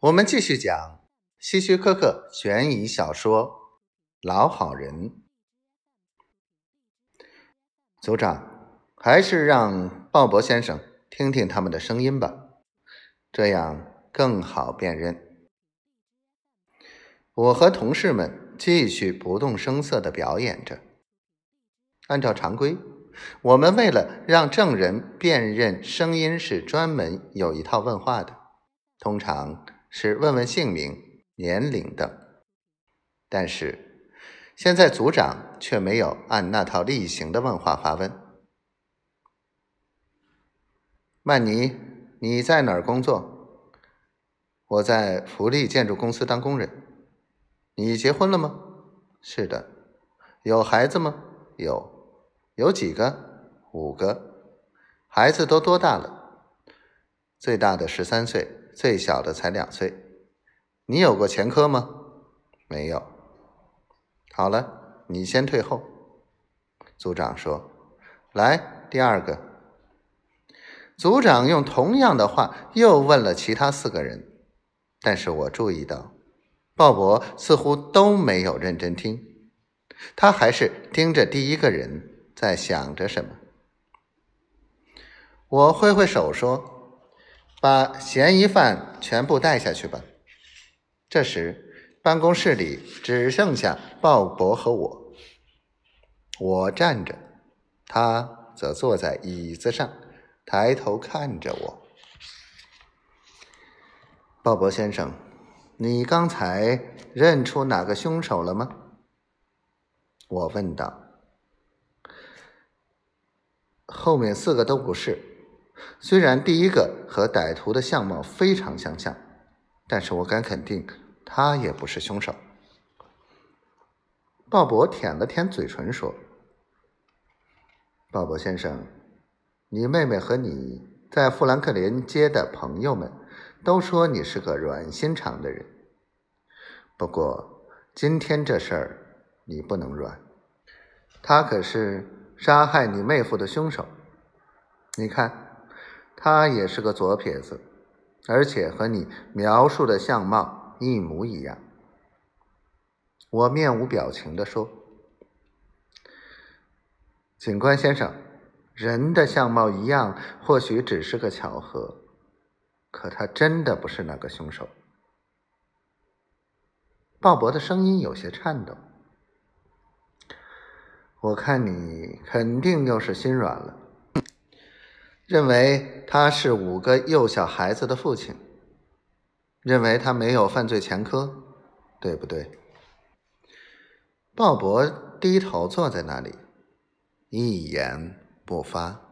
我们继续讲希区柯克悬疑小说《老好人》。组长，还是让鲍勃先生听听他们的声音吧，这样更好辨认。我和同事们继续不动声色的表演着。按照常规，我们为了让证人辨认声音，是专门有一套问话的，通常。是问问姓名、年龄等，但是现在组长却没有按那套例行的问话发问。曼尼，你在哪儿工作？我在福利建筑公司当工人。你结婚了吗？是的。有孩子吗？有。有几个？五个。孩子都多大了？最大的十三岁。最小的才两岁，你有过前科吗？没有。好了，你先退后。组长说：“来，第二个。”组长用同样的话又问了其他四个人，但是我注意到，鲍勃似乎都没有认真听，他还是盯着第一个人在想着什么。我挥挥手说。把嫌疑犯全部带下去吧。这时，办公室里只剩下鲍勃和我。我站着，他则坐在椅子上，抬头看着我。鲍勃先生，你刚才认出哪个凶手了吗？我问道。后面四个都不是。虽然第一个和歹徒的相貌非常相像，但是我敢肯定，他也不是凶手。鲍勃舔了舔嘴唇说：“鲍勃先生，你妹妹和你在富兰克林街的朋友们都说你是个软心肠的人。不过今天这事儿你不能软，他可是杀害你妹夫的凶手。你看。”他也是个左撇子，而且和你描述的相貌一模一样。我面无表情地说：“警官先生，人的相貌一样或许只是个巧合，可他真的不是那个凶手。”鲍勃的声音有些颤抖：“我看你肯定又是心软了。”认为他是五个幼小孩子的父亲，认为他没有犯罪前科，对不对？鲍勃低头坐在那里，一言不发。